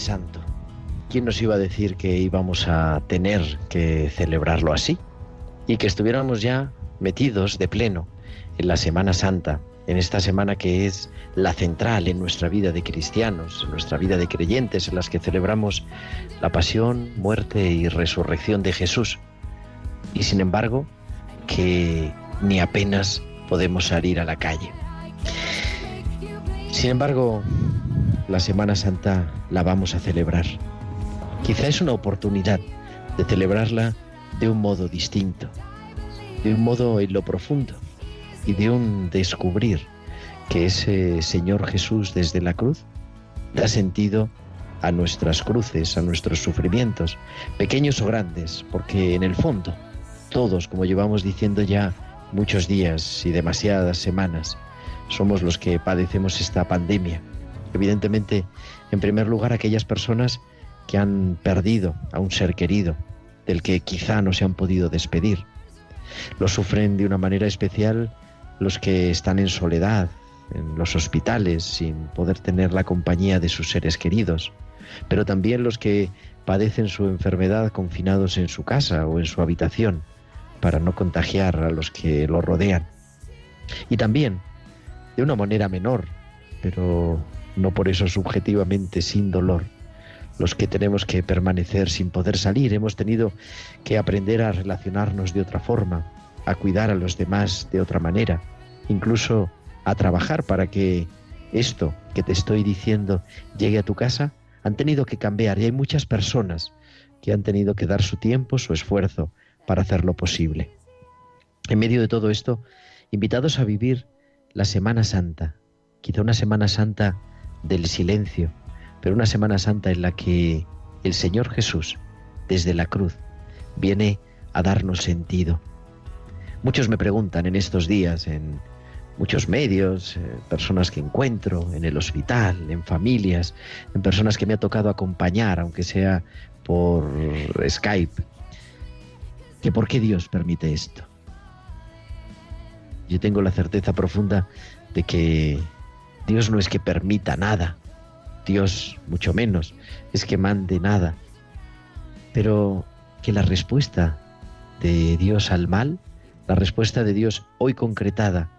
Santo. ¿Quién nos iba a decir que íbamos a tener que celebrarlo así? Y que estuviéramos ya metidos de pleno en la Semana Santa, en esta semana que es la central en nuestra vida de cristianos, en nuestra vida de creyentes, en las que celebramos la pasión, muerte y resurrección de Jesús. Y sin embargo, que ni apenas podemos salir a la calle. Sin embargo, la Semana Santa la vamos a celebrar. Quizá es una oportunidad de celebrarla de un modo distinto, de un modo en lo profundo y de un descubrir que ese Señor Jesús desde la cruz da sentido a nuestras cruces, a nuestros sufrimientos, pequeños o grandes, porque en el fondo todos, como llevamos diciendo ya muchos días y demasiadas semanas, somos los que padecemos esta pandemia. Evidentemente, en primer lugar, aquellas personas que han perdido a un ser querido, del que quizá no se han podido despedir. Lo sufren de una manera especial los que están en soledad, en los hospitales, sin poder tener la compañía de sus seres queridos, pero también los que padecen su enfermedad confinados en su casa o en su habitación, para no contagiar a los que lo rodean. Y también, de una manera menor, pero no por eso subjetivamente sin dolor, los que tenemos que permanecer sin poder salir, hemos tenido que aprender a relacionarnos de otra forma, a cuidar a los demás de otra manera, incluso a trabajar para que esto que te estoy diciendo llegue a tu casa, han tenido que cambiar y hay muchas personas que han tenido que dar su tiempo, su esfuerzo para hacerlo posible. En medio de todo esto, invitados a vivir la Semana Santa, quizá una Semana Santa del silencio, pero una Semana Santa en la que el Señor Jesús, desde la cruz, viene a darnos sentido. Muchos me preguntan en estos días, en muchos medios, eh, personas que encuentro en el hospital, en familias, en personas que me ha tocado acompañar, aunque sea por Skype, que por qué Dios permite esto. Yo tengo la certeza profunda de que Dios no es que permita nada, Dios mucho menos, es que mande nada, pero que la respuesta de Dios al mal, la respuesta de Dios hoy concretada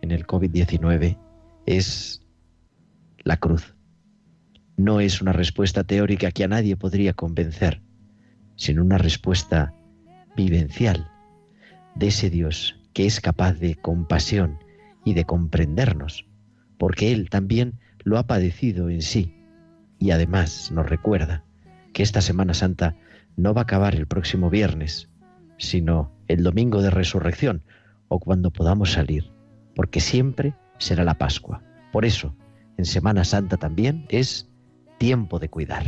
en el COVID-19 es la cruz. No es una respuesta teórica que a nadie podría convencer, sino una respuesta vivencial de ese Dios que es capaz de compasión y de comprendernos, porque Él también lo ha padecido en sí y además nos recuerda que esta Semana Santa no va a acabar el próximo viernes, sino el domingo de resurrección o cuando podamos salir, porque siempre será la Pascua. Por eso, en Semana Santa también es tiempo de cuidar.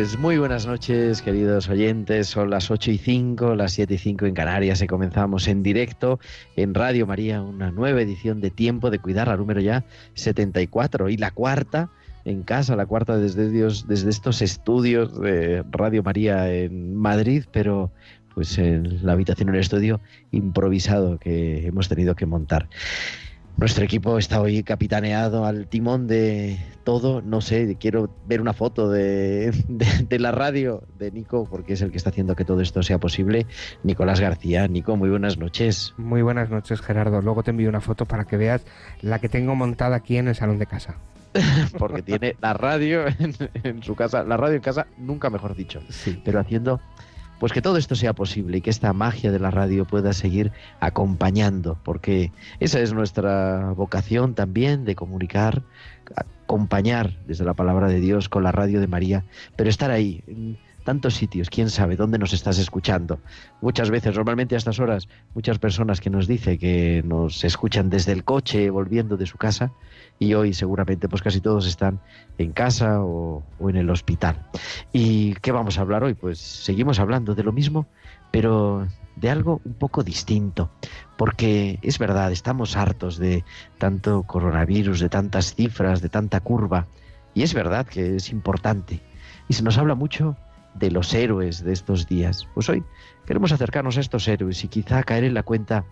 Pues muy buenas noches, queridos oyentes. Son las 8 y 5, las 7 y 5 en Canarias y comenzamos en directo en Radio María una nueva edición de Tiempo de Cuidar, la número ya 74 y la cuarta en casa, la cuarta desde, Dios, desde estos estudios de Radio María en Madrid, pero pues en la habitación en el estudio improvisado que hemos tenido que montar. Nuestro equipo está hoy capitaneado al timón de todo. No sé, quiero ver una foto de, la radio de Nico, porque es el que está haciendo que todo esto sea posible. Nicolás García. Nico, muy buenas noches. Muy buenas noches, Gerardo. Luego te envío una foto para que veas la que tengo montada aquí en el salón de casa. porque tiene la radio en, en, su casa, la radio en casa, nunca mejor dicho. Sí. Pero haciendo pues que todo esto sea posible y que esta magia de la radio pueda seguir acompañando, porque esa es nuestra vocación también de comunicar, acompañar desde la palabra de Dios con la radio de María, pero estar ahí tantos sitios, quién sabe dónde nos estás escuchando. Muchas veces, normalmente a estas horas, muchas personas que nos dicen que nos escuchan desde el coche volviendo de su casa, y hoy seguramente pues casi todos están en casa o, en el hospital. ¿Y qué vamos a hablar hoy? Pues seguimos hablando de lo mismo, pero de algo un poco distinto, porque es verdad, estamos hartos de tanto coronavirus, de tantas cifras, de tanta curva, y es verdad que es importante. Y se nos habla mucho de los héroes de estos días. Pues hoy queremos acercarnos a estos héroes y quizá caer en la cuenta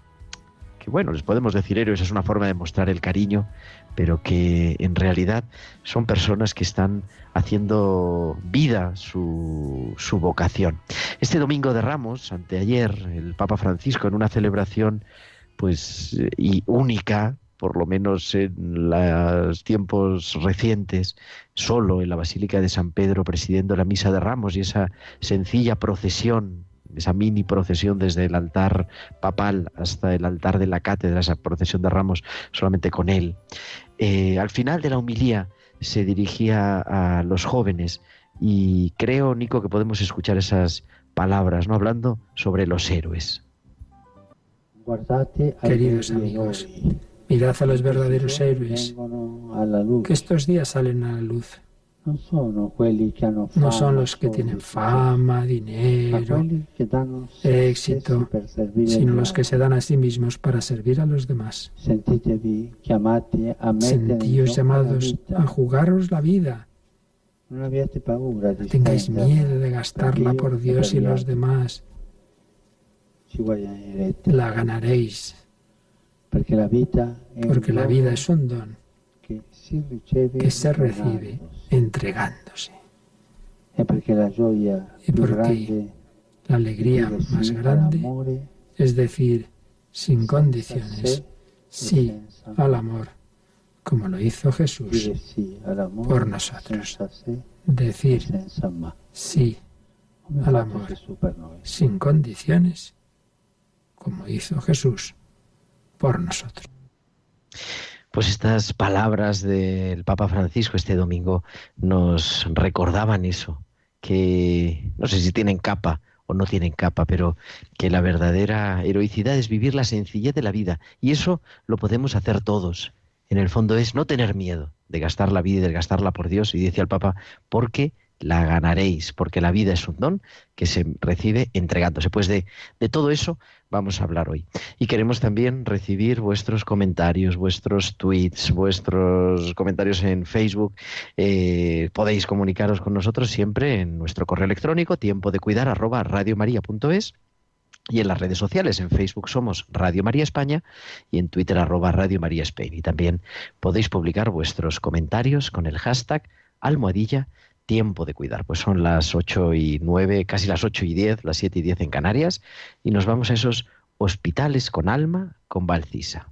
que, bueno, les podemos decir héroes, es una forma de mostrar el cariño, pero que en realidad son personas que están haciendo vida su, su vocación. Este domingo de Ramos, anteayer, el Papa Francisco, en una celebración pues y única, por lo menos en los tiempos recientes, solo en la Basílica de San Pedro presidiendo la Misa de Ramos y esa sencilla procesión esa mini procesión desde el altar papal hasta el altar de la cátedra, esa procesión de ramos solamente con él. Eh, al final de la homilía se dirigía a los jóvenes y creo, Nico, que podemos escuchar esas palabras, ¿no? Hablando sobre los héroes. Queridos amigos, mirad a los verdaderos héroes que estos días salen a la luz. No son los que tienen fama, dinero, éxito, sino los que se dan a sí mismos para servir a los demás. Sentíos llamados a jugaros la vida. No tengáis miedo de gastarla por Dios y los demás. La ganaréis. Porque la vida es un don que se recibe entregándose. Y porque la alegría más grande es decir, sin condiciones, sí al amor, como lo hizo Jesús por nosotros. Decir sí al amor, sin condiciones, como hizo Jesús por nosotros. Pues estas palabras del Papa Francisco este domingo nos recordaban eso, que no sé si tienen capa o no tienen capa, pero que la verdadera heroicidad es vivir la sencillez de la vida. Y eso lo podemos hacer todos. En el fondo es no tener miedo de gastar la vida y de gastarla por Dios. Y dice al Papa, porque la ganaréis, porque la vida es un don que se recibe entregándose. Pues de, de, todo eso vamos a hablar hoy. Y queremos también recibir vuestros comentarios, vuestros tweets, vuestros comentarios en Facebook. Eh, podéis comunicaros con nosotros siempre en nuestro correo electrónico, tiempo de cuidar arroba. Y en las redes sociales, en Facebook somos Radio María España y en Twitter arroba Radio María Spain. Y también podéis publicar vuestros comentarios con el hashtag almohadilla tiempo de cuidar. Pues son las 8 y 9, casi las 8 y 10, las 7 y 10 en Canarias, y nos vamos a esos hospitales con alma con Valcisa.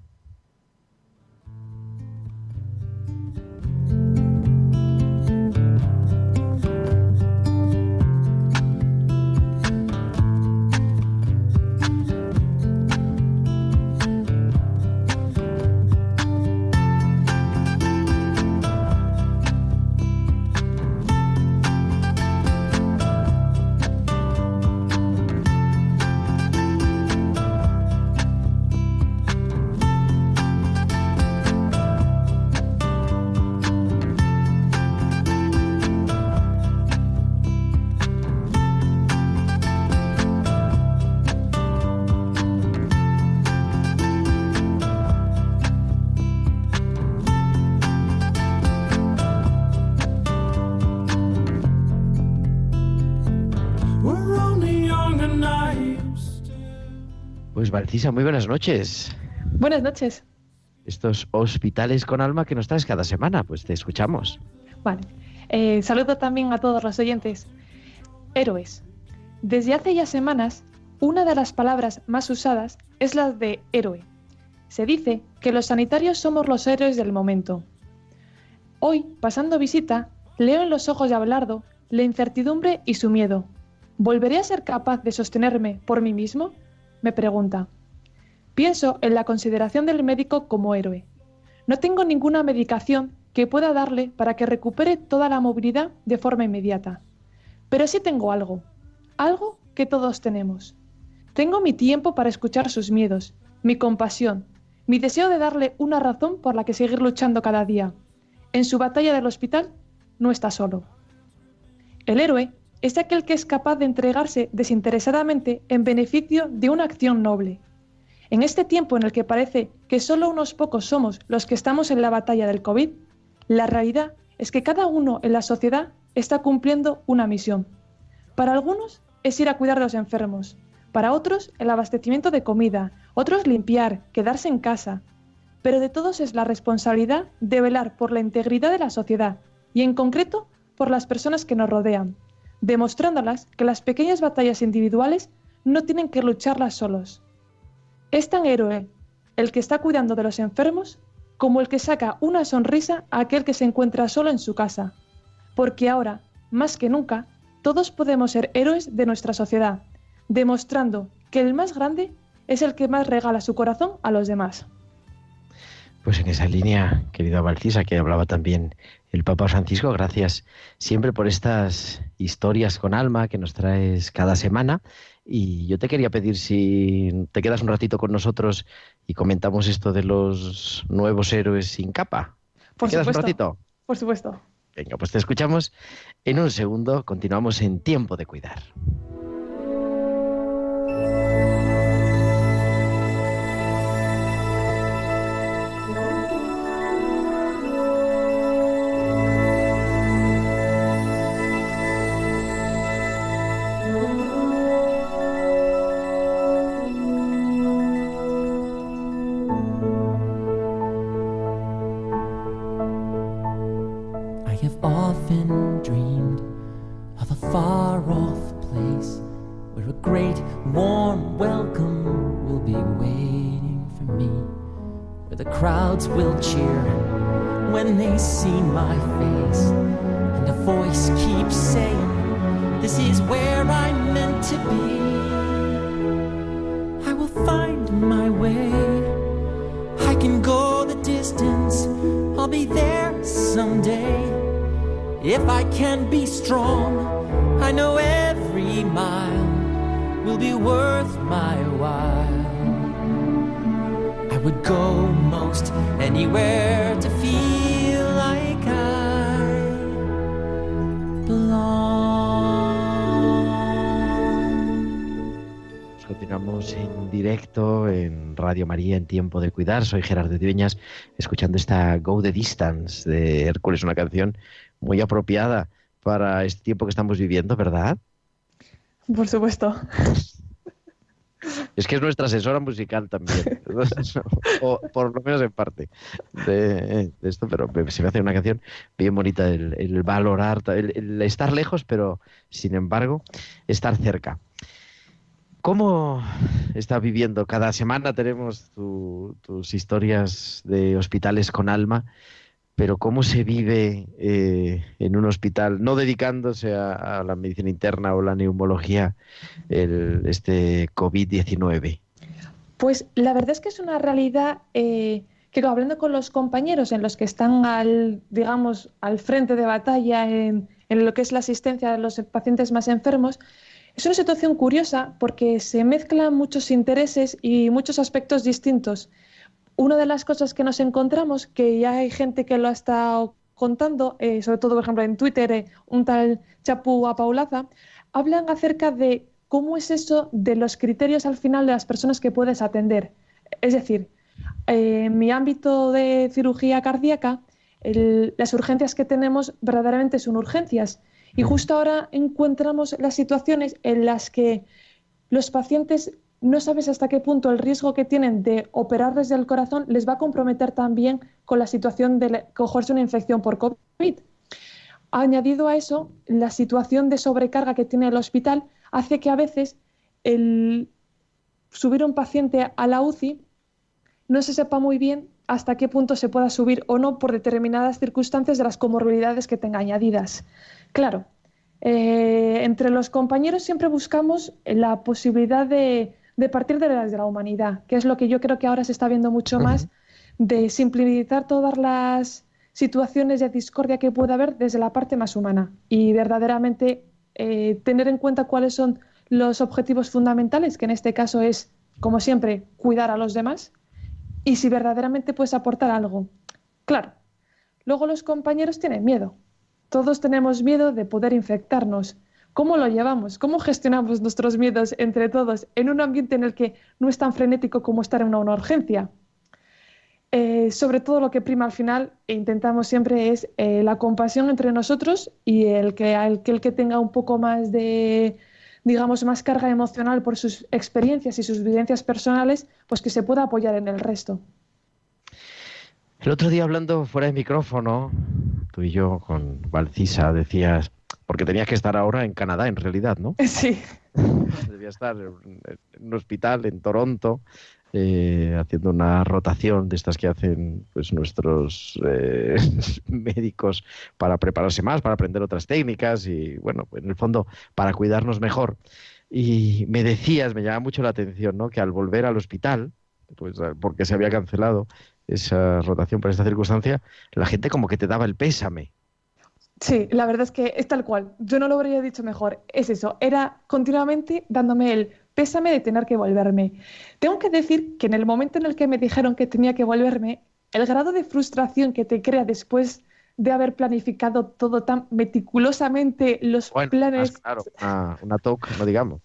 Valcisa, muy buenas noches. Buenas noches. Estos hospitales con alma que nos traes cada semana, pues te escuchamos. Vale. Eh, saludo también a todos los oyentes. Héroes. Desde hace ya semanas, una de las palabras más usadas es la de héroe. Se dice que los sanitarios somos los héroes del momento. Hoy, pasando visita, leo en los ojos de Abelardo la incertidumbre y su miedo. ¿Volveré a ser capaz de sostenerme por mí mismo? Me pregunta. Pienso en la consideración del médico como héroe. No tengo ninguna medicación que pueda darle para que recupere toda la movilidad de forma inmediata. Pero sí tengo algo, algo que todos tenemos. Tengo mi tiempo para escuchar sus miedos, mi compasión, mi deseo de darle una razón por la que seguir luchando cada día. En su batalla del hospital no está solo. El héroe es aquel que es capaz de entregarse desinteresadamente en beneficio de una acción noble. En este tiempo en el que parece que solo unos pocos somos los que estamos en la batalla del COVID, la realidad es que cada uno en la sociedad está cumpliendo una misión. Para algunos es ir a cuidar de los enfermos, para otros el abastecimiento de comida, otros limpiar, quedarse en casa. Pero de todos es la responsabilidad de velar por la integridad de la sociedad y en concreto por las personas que nos rodean, demostrándolas que las pequeñas batallas individuales no tienen que lucharlas solos. Es tan héroe el que está cuidando de los enfermos como el que saca una sonrisa a aquel que se encuentra solo en su casa. Porque ahora, más que nunca, todos podemos ser héroes de nuestra sociedad, demostrando que el más grande es el que más regala su corazón a los demás. Pues en esa línea, querido Valcisa, que hablaba también el Papa Francisco, gracias siempre por estas historias con alma que nos traes cada semana. Y yo te quería pedir si te quedas un ratito con nosotros y comentamos esto de los nuevos héroes sin capa. Por ¿Te quedas supuesto. un ratito? Por supuesto. Venga, pues te escuchamos en un segundo. Continuamos en Tiempo de Cuidar. Cuidar. Soy Gerardo Dueñas, escuchando esta Go the Distance de Hércules, una canción muy apropiada para este tiempo que estamos viviendo, ¿verdad? Por supuesto. Es que es nuestra asesora musical también, o por lo menos en parte de, de esto, pero se me hace una canción bien bonita el, el valorar, el, el estar lejos, pero sin embargo estar cerca. ¿Cómo está viviendo? Cada semana tenemos tu- tus historias de hospitales con alma, pero ¿cómo se vive eh, en un hospital, no dedicándose a, a la medicina interna o la neumología, este COVID-19? Pues la verdad es que es una realidad eh, que hablando con los compañeros en los que están al, digamos, al frente de batalla en, en lo que es la asistencia de los pacientes más enfermos, es una situación curiosa porque se mezclan muchos intereses y muchos aspectos distintos. Una de las cosas que nos encontramos, que ya hay gente que lo ha estado contando, eh, sobre todo, por ejemplo, en Twitter, eh, un tal Chapu Apaulaza, hablan acerca de cómo es eso de los criterios al final de las personas que puedes atender. Es decir, en mi ámbito de cirugía cardíaca, las urgencias que tenemos verdaderamente son urgencias. Y justo ahora encontramos las situaciones en las que los pacientes no sabes hasta qué punto el riesgo que tienen de operarles del corazón les va a comprometer también con la situación de cogerse una infección por COVID. Añadido a eso, la situación de sobrecarga que tiene el hospital hace que a veces el subir un paciente a la UCI no se sepa muy bien hasta qué punto se pueda subir o no por determinadas circunstancias de las comorbilidades que tenga añadidas. Claro, eh, entre los compañeros siempre buscamos la posibilidad de, partir de la humanidad, que es lo que yo creo que ahora se está viendo mucho más, de simplificar todas las situaciones de discordia que pueda haber desde la parte más humana y verdaderamente eh, tener en cuenta cuáles son los objetivos fundamentales, que en este caso es, como siempre, cuidar a los demás y si verdaderamente puedes aportar algo. Claro, luego los compañeros tienen miedo. Todos tenemos miedo de poder infectarnos. ¿Cómo lo llevamos? ¿Cómo gestionamos nuestros miedos entre todos en un ambiente en el que no es tan frenético como estar en una, urgencia? Eh, sobre todo lo que prima al final e intentamos siempre es eh, la compasión entre nosotros y el que, el que tenga un poco más de, digamos, más carga emocional por sus experiencias y sus vivencias personales, pues que se pueda apoyar en el resto. El otro día hablando fuera de micrófono, tú y yo con Valcisa decías, porque tenías que estar ahora en Canadá en realidad, ¿no? Sí. Debía estar en un hospital en Toronto eh, haciendo una rotación de estas que hacen pues nuestros eh, médicos para prepararse más, para aprender otras técnicas y bueno, en el fondo para cuidarnos mejor. Y me decías, me llama mucho la atención, ¿no? Que al volver al hospital, pues porque se había cancelado esa rotación por esta circunstancia, la gente como que te daba el pésame. Sí, la verdad es que es tal cual. Yo no lo habría dicho mejor. Es eso. Era continuamente dándome el pésame de tener que volverme. Tengo que decir que en el momento en el que me dijeron que tenía que volverme, el grado de frustración que te crea después de haber planificado todo tan meticulosamente los planes. Claro, una, una talk, no digamos.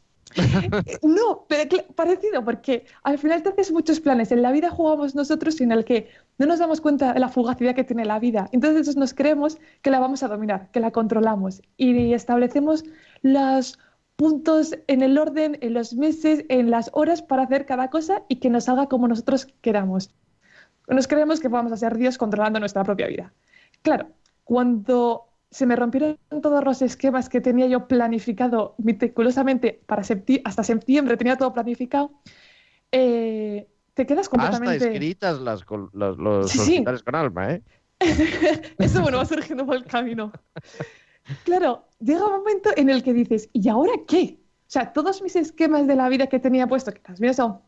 No, pero parecido, porque al final te haces muchos planes. En la vida jugamos nosotros en el que no nos damos cuenta de la fugacidad que tiene la vida. Entonces nos creemos que la vamos a dominar, que la controlamos y establecemos las puntos en el orden, en los meses, en las horas para hacer cada cosa y que nos salga como nosotros queramos. Nos creemos que vamos a ser Dios controlando nuestra propia vida. Claro, cuando se me rompieron todos los esquemas que tenía yo planificado meticulosamente para hasta septiembre, tenía todo planificado, eh, te quedas completamente... Hasta escritas las, los, hospitales con alma, ¿eh? Eso, bueno, va surgiendo por el camino. Claro, llega un momento en el que dices, ¿y ahora qué? O sea, todos mis esquemas de la vida que tenía puesto, que las mías son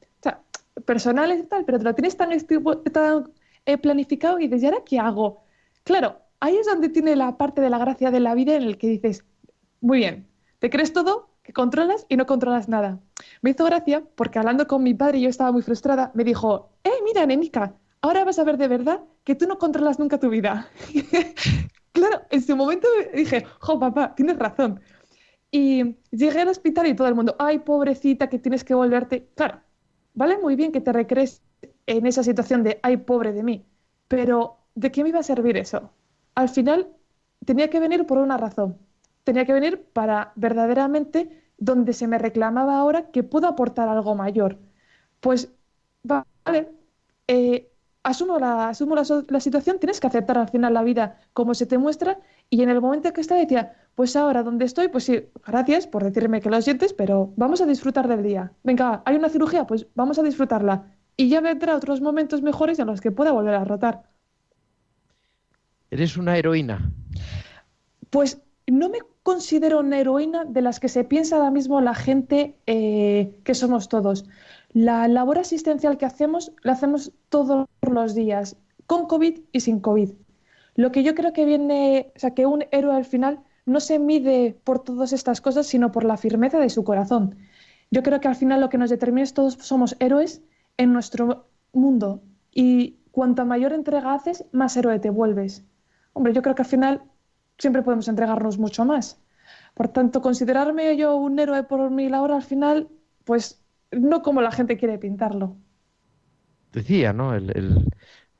personales y tal, pero te lo tienes tan, tan eh, planificado y dices, ¿y ahora qué hago? Claro, ahí es donde tiene la parte de la gracia de la vida en el que dices, muy bien, te crees todo, que controlas y no controlas nada. Me hizo gracia porque hablando con mi padre, yo estaba muy frustrada, me dijo, eh, mira, nenica, ahora vas a ver de verdad que tú no controlas nunca tu vida. claro, en su momento dije, jo, papá, tienes razón. Y llegué al hospital y todo el mundo, ay, pobrecita, que tienes que volverte. Claro, vale muy bien que te recrees en esa situación de, ay, pobre de mí, pero ¿de qué me iba a servir eso? Al final tenía que venir por una razón. Tenía que venir para verdaderamente donde se me reclamaba ahora que puedo aportar algo mayor. Pues, vale, eh, asumo, la, asumo la, situación, tienes que aceptar al final la vida como se te muestra y en el momento que está decía, pues ahora donde estoy, pues sí, gracias por decirme que lo sientes, pero vamos a disfrutar del día. Venga, hay una cirugía, pues vamos a disfrutarla. Y ya vendrá otros momentos mejores en los que pueda volver a rotar. ¿Eres una heroína? Pues no me considero una heroína de las que se piensa ahora mismo la gente eh, que somos todos. La labor asistencial que hacemos la hacemos todos los días, con COVID y sin COVID. Lo que yo creo que viene, o sea, que un héroe al final no se mide por todas estas cosas, sino por la firmeza de su corazón. Yo creo que al final lo que nos determina es todos somos héroes en nuestro mundo y cuanta mayor entrega haces, más héroe te vuelves. Hombre, yo creo que al final siempre podemos entregarnos mucho más. Por tanto, considerarme yo un héroe por mi labor al final, pues no como la gente quiere pintarlo. Decía, ¿no? El,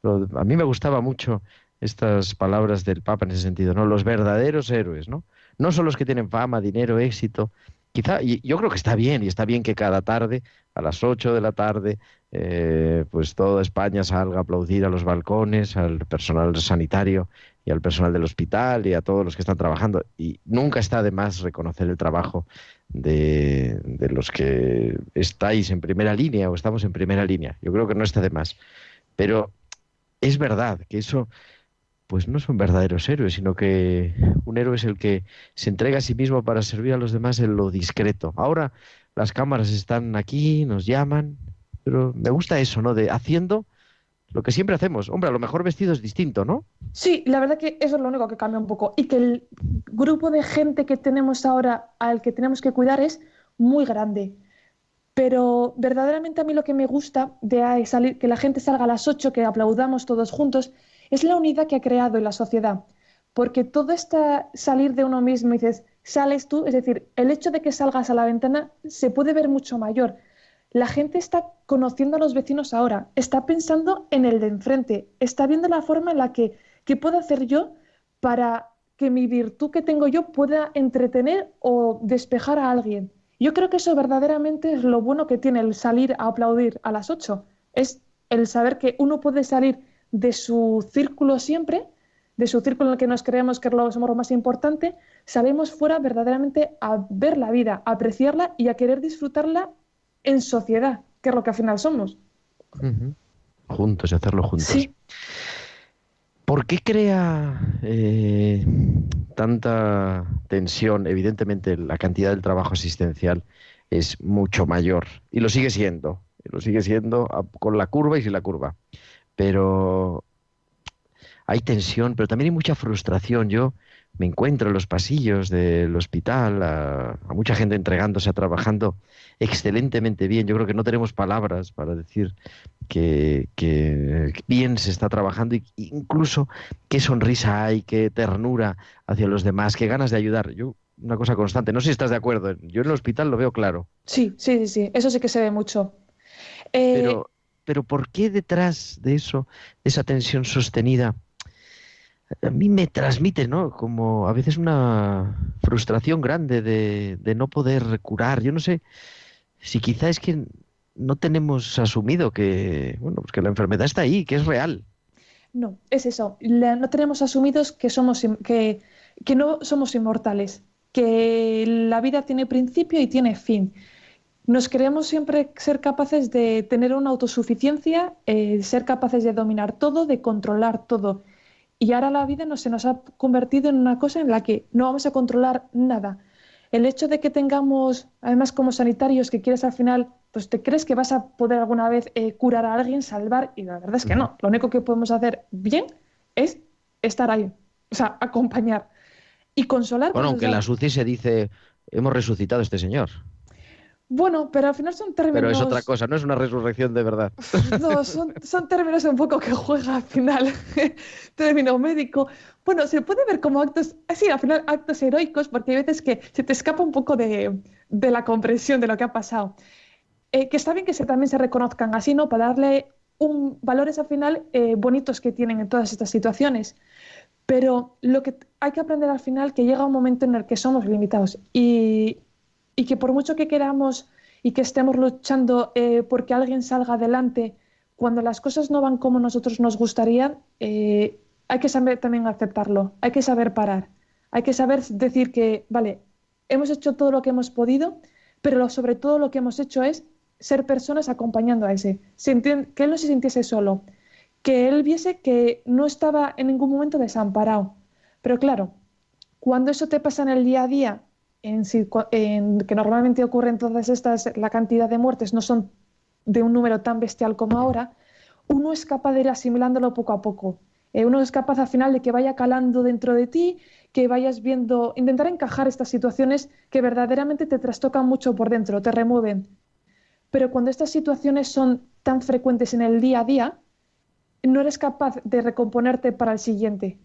a mí me gustaba mucho estas palabras del Papa en ese sentido, ¿no? Los verdaderos héroes, ¿no? No son los que tienen fama, dinero, éxito, quizá, y yo creo que está bien, y está bien que cada tarde, a las 8 de la tarde, eh, pues toda España salga a aplaudir a los balcones, al personal sanitario y al personal del hospital y a todos los que están trabajando. Y nunca está de más reconocer el trabajo de, de los que estáis en primera línea o estamos en primera línea. Yo creo que no está de más. Pero es verdad que eso pues no son verdaderos héroes, sino que un héroe es el que se entrega a sí mismo para servir a los demás en lo discreto. Ahora las cámaras están aquí, nos llaman, pero me gusta eso, ¿no? De haciendo lo que siempre hacemos. Hombre, a lo mejor vestido es distinto, ¿no? Sí, la verdad que eso es lo único que cambia un poco. Y que el grupo de gente que tenemos ahora al que tenemos que cuidar es muy grande. Pero verdaderamente a mí lo que me gusta de salir, que la gente salga a las 8, que aplaudamos todos juntos, es la unidad que ha creado en la sociedad. Porque todo este salir de uno mismo y dices, sales tú, es decir, el hecho de que salgas a la ventana se puede ver mucho mayor. La gente está conociendo a los vecinos ahora, está pensando en el de enfrente, está viendo la forma en la que, ¿qué puedo hacer yo para que mi virtud que tengo yo pueda entretener o despejar a alguien. Yo creo que eso verdaderamente es lo bueno que tiene el salir a aplaudir a las 8. Es el saber que uno puede salir de su círculo siempre, de su círculo en el que nos creemos que somos lo más importante, salimos fuera verdaderamente a ver la vida, a apreciarla y a querer disfrutarla en sociedad, que es lo que al final somos. Juntos, y hacerlo juntos. Sí. ¿Por qué crea eh, tanta tensión? Evidentemente, la cantidad del trabajo asistencial es mucho mayor y lo sigue siendo, lo sigue siendo con la curva y sin la curva. Pero hay tensión, pero también hay mucha frustración. Yo me encuentro en los pasillos del hospital a, mucha gente entregándose a trabajando excelentemente bien. Yo creo que no tenemos palabras para decir que, bien se está trabajando e incluso qué sonrisa hay, qué ternura hacia los demás, qué ganas de ayudar. Yo una cosa constante. No sé si estás de acuerdo. Yo en el hospital lo veo claro. Sí, sí, sí, sí. Eso sí que se ve mucho. Eh, pero, pero ¿por qué detrás de eso, de esa tensión sostenida, a mí me transmite, ¿no? Como a veces una frustración grande de, de no poder curar. Yo no sé si quizá es que no tenemos asumido que, bueno, pues que la enfermedad está ahí, que es real. No, es eso. no tenemos asumidos que somos que, que no somos inmortales, que la vida tiene principio y tiene fin. Nos creemos siempre ser capaces de tener una autosuficiencia, eh, ser capaces de dominar todo, de controlar todo. Y ahora la vida no, se nos ha convertido en una cosa en la que no vamos a controlar nada. El hecho de que tengamos, además como sanitarios, que quieres al final, pues te crees que vas a poder alguna vez eh, curar a alguien, salvar, y la verdad es que no. Lo único que podemos hacer bien es estar ahí, o sea, acompañar y consolar. Bueno, aunque en la SUCI se dice, hemos resucitado a este señor. Bueno, pero al final son términos. Pero es otra cosa, no es una resurrección de verdad. No, son, términos un poco que juega al final. Término médico. Bueno, se puede ver como actos, sí, al final actos heroicos, porque hay veces que se te escapa un poco de, la comprensión de lo que ha pasado. Eh, que está bien que se, también se reconozcan así, ¿no? Para darle un, valores al final eh, bonitos que tienen en todas estas situaciones. Pero lo que hay que aprender al final que llega un momento en el que somos limitados y, y que por mucho que queramos y que estemos luchando eh, porque alguien salga adelante, cuando las cosas no van como nosotros nos gustaría, eh, hay que saber también aceptarlo, hay que saber parar, hay que saber decir que, vale, hemos hecho todo lo que hemos podido, pero sobre todo lo que hemos hecho es ser personas acompañando a ese, que él no se sintiese solo, que él viese que no estaba en ningún momento desamparado. Pero claro, cuando eso te pasa en el día a día en, que normalmente ocurren todas estas, la cantidad de muertes no son de un número tan bestial como ahora, uno es capaz de ir asimilándolo poco a poco. Eh, uno es capaz al final de que vaya calando dentro de ti, que vayas viendo, intentar encajar estas situaciones que verdaderamente te trastocan mucho por dentro, te remueven. Pero cuando estas situaciones son tan frecuentes en el día a día, no eres capaz de recomponerte para el siguiente.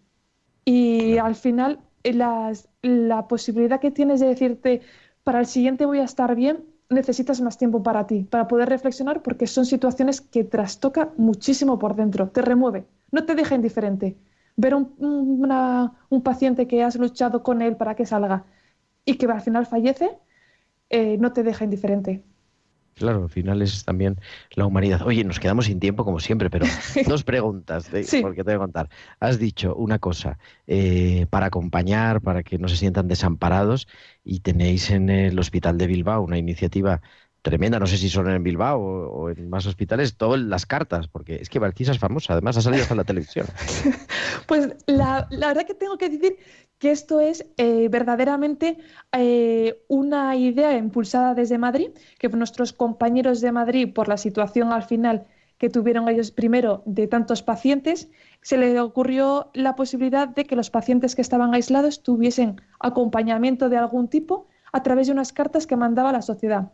Y al final la posibilidad que tienes de decirte, para el siguiente voy a estar bien, necesitas más tiempo para ti, para poder reflexionar, porque son situaciones que trastoca muchísimo por dentro, te remueve, no te deja indiferente. Ver un, un paciente que has luchado con él para que salga y que al final fallece, eh, no te deja indiferente. Claro, al final es también la humanidad. Oye, nos quedamos sin tiempo como siempre, pero dos preguntas, de, porque te voy a contar. Has dicho una cosa, eh, para acompañar, para que no se sientan desamparados, y tenéis en el Hospital de Bilbao una iniciativa tremenda, no sé si son en Bilbao o, en más hospitales, todas las cartas, porque es que Valcisa es famosa, además ha salido hasta la televisión. pues la, verdad que tengo que decir que esto es eh, verdaderamente eh, una idea impulsada desde Madrid, que nuestros compañeros de Madrid, por la situación al final que tuvieron ellos primero de tantos pacientes, se les ocurrió la posibilidad de que los pacientes que estaban aislados tuviesen acompañamiento de algún tipo a través de unas cartas que mandaba la sociedad.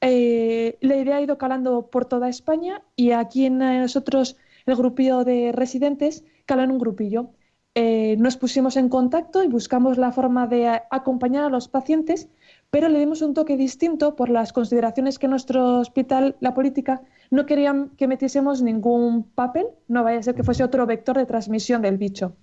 Eh, la idea ha ido calando por toda España y aquí en nosotros, el grupillo de residentes, calan un grupillo. Eh, nos pusimos en contacto y buscamos la forma de acompañar a los pacientes, pero le dimos un toque distinto por las consideraciones que nuestro hospital, la política, no querían que metiésemos ningún papel, no vaya a ser que fuese otro vector de transmisión del bicho.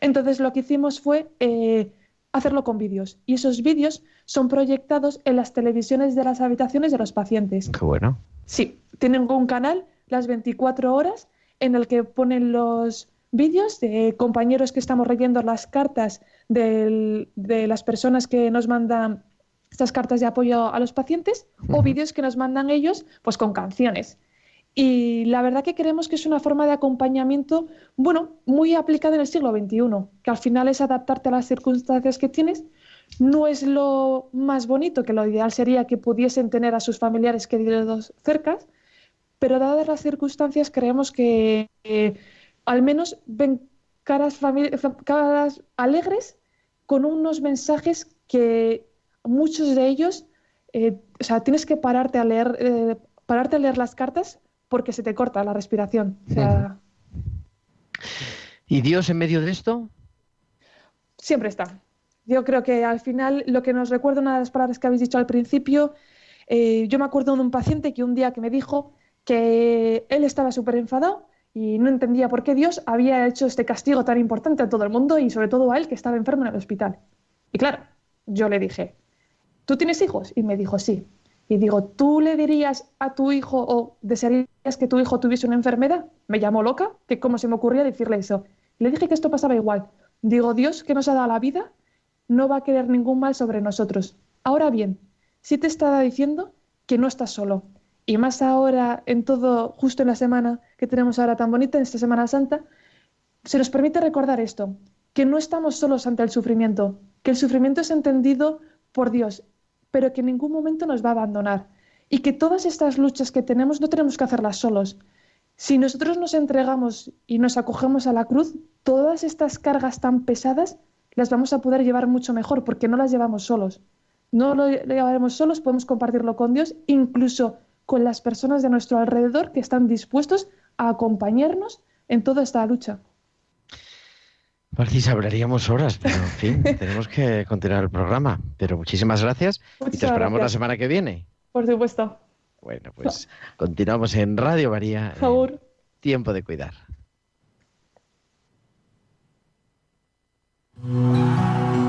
Entonces lo que hicimos fue eh, hacerlo con vídeos. Y esos vídeos son proyectados en las televisiones de las habitaciones de los pacientes. Qué bueno. Sí, tienen un canal las 24 horas en el que ponen los vídeos de compañeros que estamos leyendo las cartas de las personas que nos mandan estas cartas de apoyo a los pacientes o vídeos que nos mandan ellos pues con canciones. Y la verdad que creemos que es una forma de acompañamiento, bueno, muy aplicada en el siglo XXI, que al final es adaptarte a las circunstancias que tienes. No es lo más bonito, que lo ideal sería que pudiesen tener a sus familiares queridos cerca, pero dadas las circunstancias creemos que eh, al menos ven caras, caras alegres con unos mensajes que muchos de ellos, eh, o sea, tienes que pararte a leer, eh, pararte a leer las cartas porque se te corta la respiración. ¿Y Dios en medio de esto? Siempre está. Yo creo que al final lo que nos recuerda una de las palabras que habéis dicho al principio, eh, yo me acuerdo de un paciente que un día que me dijo que él estaba súper enfadado y no entendía por qué Dios había hecho este castigo tan importante a todo el mundo y sobre todo a él que estaba enfermo en el hospital. Y claro, yo le dije, ¿tú tienes hijos? Y me dijo, sí. Y digo, ¿tú le dirías a tu hijo o desearías que tu hijo tuviese una enfermedad? Me llamó loca, que cómo se me ocurría decirle eso. Le dije que esto pasaba igual. Digo, Dios que nos ha dado la vida no va a querer ningún mal sobre nosotros. Ahora bien, sí te estaba diciendo que no estás solo. Y más ahora, en todo, justo en la semana que tenemos ahora tan bonita, en esta Semana Santa, se nos permite recordar esto, que no estamos solos ante el sufrimiento, que el sufrimiento es entendido por Dios pero que en ningún momento nos va a abandonar. Y que todas estas luchas que tenemos no tenemos que hacerlas solos. Si nosotros nos entregamos y nos acogemos a la cruz, todas estas cargas tan pesadas las vamos a poder llevar mucho mejor porque no las llevamos solos. No lo llevaremos solos, podemos compartirlo con Dios, incluso con las personas de nuestro alrededor que están dispuestos a acompañarnos en toda esta lucha. Marcis, hablaríamos horas, pero en fin, tenemos que continuar el programa. Pero muchísimas gracias y te esperamos la semana que viene. Por supuesto. Bueno, pues continuamos en Radio María. Tiempo de cuidar. Música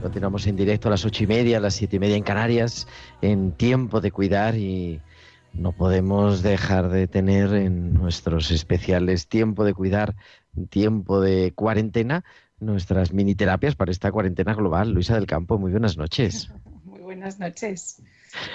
Continuamos en directo a las ocho y media, a las siete y media en Canarias, en tiempo de cuidar y no podemos dejar de tener en nuestros especiales tiempo de cuidar, tiempo de cuarentena, nuestras mini terapias para esta cuarentena global. Luisa del Campo, muy buenas noches. Muy buenas noches.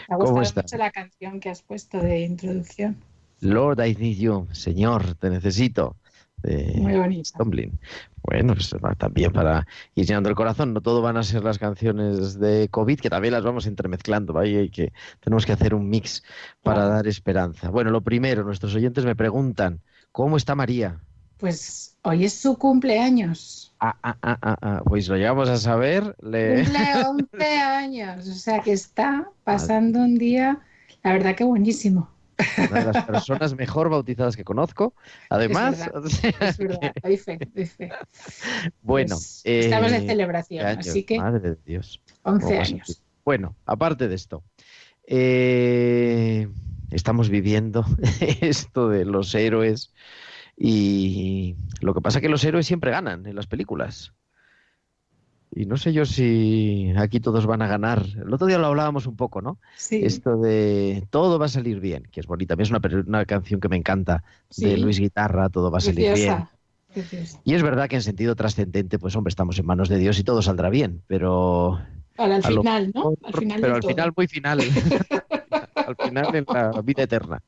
Me ha gustado ¿Cómo está? mucho la canción que has puesto de introducción. Lord, I need you. Señor, te necesito de Muy bonita. Tomlin. Bueno, pues también para ir llenando el corazón. No todo van a ser las canciones de COVID, que también las vamos entremezclando, ¿vale? Y que tenemos que hacer un mix para dar esperanza. Bueno, lo primero, nuestros oyentes me preguntan, ¿cómo está María? Pues hoy es su cumpleaños. Ah, ah, ah, ah, ah, Pues lo llegamos a saber. Le... Cumple 11 años. O sea que está pasando un día, la verdad que buenísimo. Una de las personas mejor bautizadas que conozco. Además, verdad, Es verdad, fe, fe. bueno, Pues estamos de eh, celebración, años, así que Madre de Dios. 11 ¿Cómo pasa años. Bueno, aparte de esto, eh, estamos viviendo esto de los héroes y lo que pasa es que los héroes siempre ganan en las películas. Y no sé yo si aquí todos van a ganar. El otro día lo hablábamos un poco, ¿no? Sí, Esto de todo va a salir bien, que es bonita. A mí es una, una canción que me encanta de. Luis Guitarra, todo va a salir bien. preciosa. Y es verdad que en sentido trascendente, pues hombre, estamos en manos de Dios y todo saldrá bien, pero Ahora al lo final, ¿no? Al final pero al todo. final muy final. al final en la vida eterna.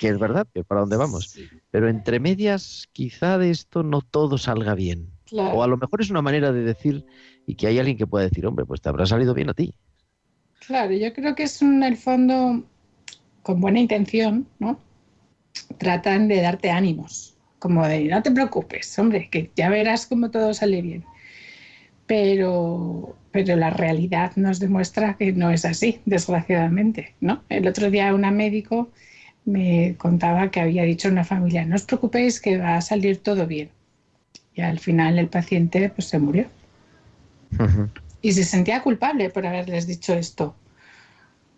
Que es verdad, que para dónde vamos. Sí, Pero entre medias, quizá de esto no todo salga bien. Claro. O a lo mejor es una manera de decir y que hay alguien que pueda decir, hombre, pues te habrá salido bien a ti. Claro, yo creo que es en el fondo, con buena intención, ¿no? Tratan de darte ánimos, como de no te preocupes, hombre, que ya verás cómo todo sale bien. Pero, pero la realidad nos demuestra que no es así, desgraciadamente, ¿no? El otro día una médico me contaba que había dicho a una familia, no os preocupéis que va a salir todo bien. Y al final el paciente pues se murió y se sentía culpable por haberles dicho esto.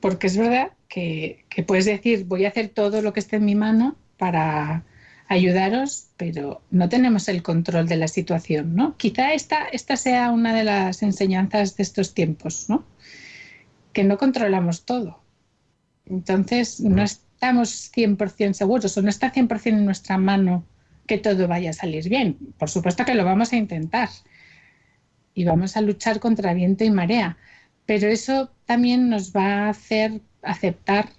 Porque es verdad que, que puedes decir, voy a hacer todo lo que esté en mi mano para ayudaros, pero no tenemos el control de la situación, ¿no? Quizá esta, esta sea una de las enseñanzas de estos tiempos, ¿no? Que no controlamos todo. Entonces, no estamos 100% seguros o no está 100% en nuestra mano que todo vaya a salir bien. Por supuesto que lo vamos a intentar y vamos a luchar contra viento y marea. Pero eso también nos va a hacer aceptar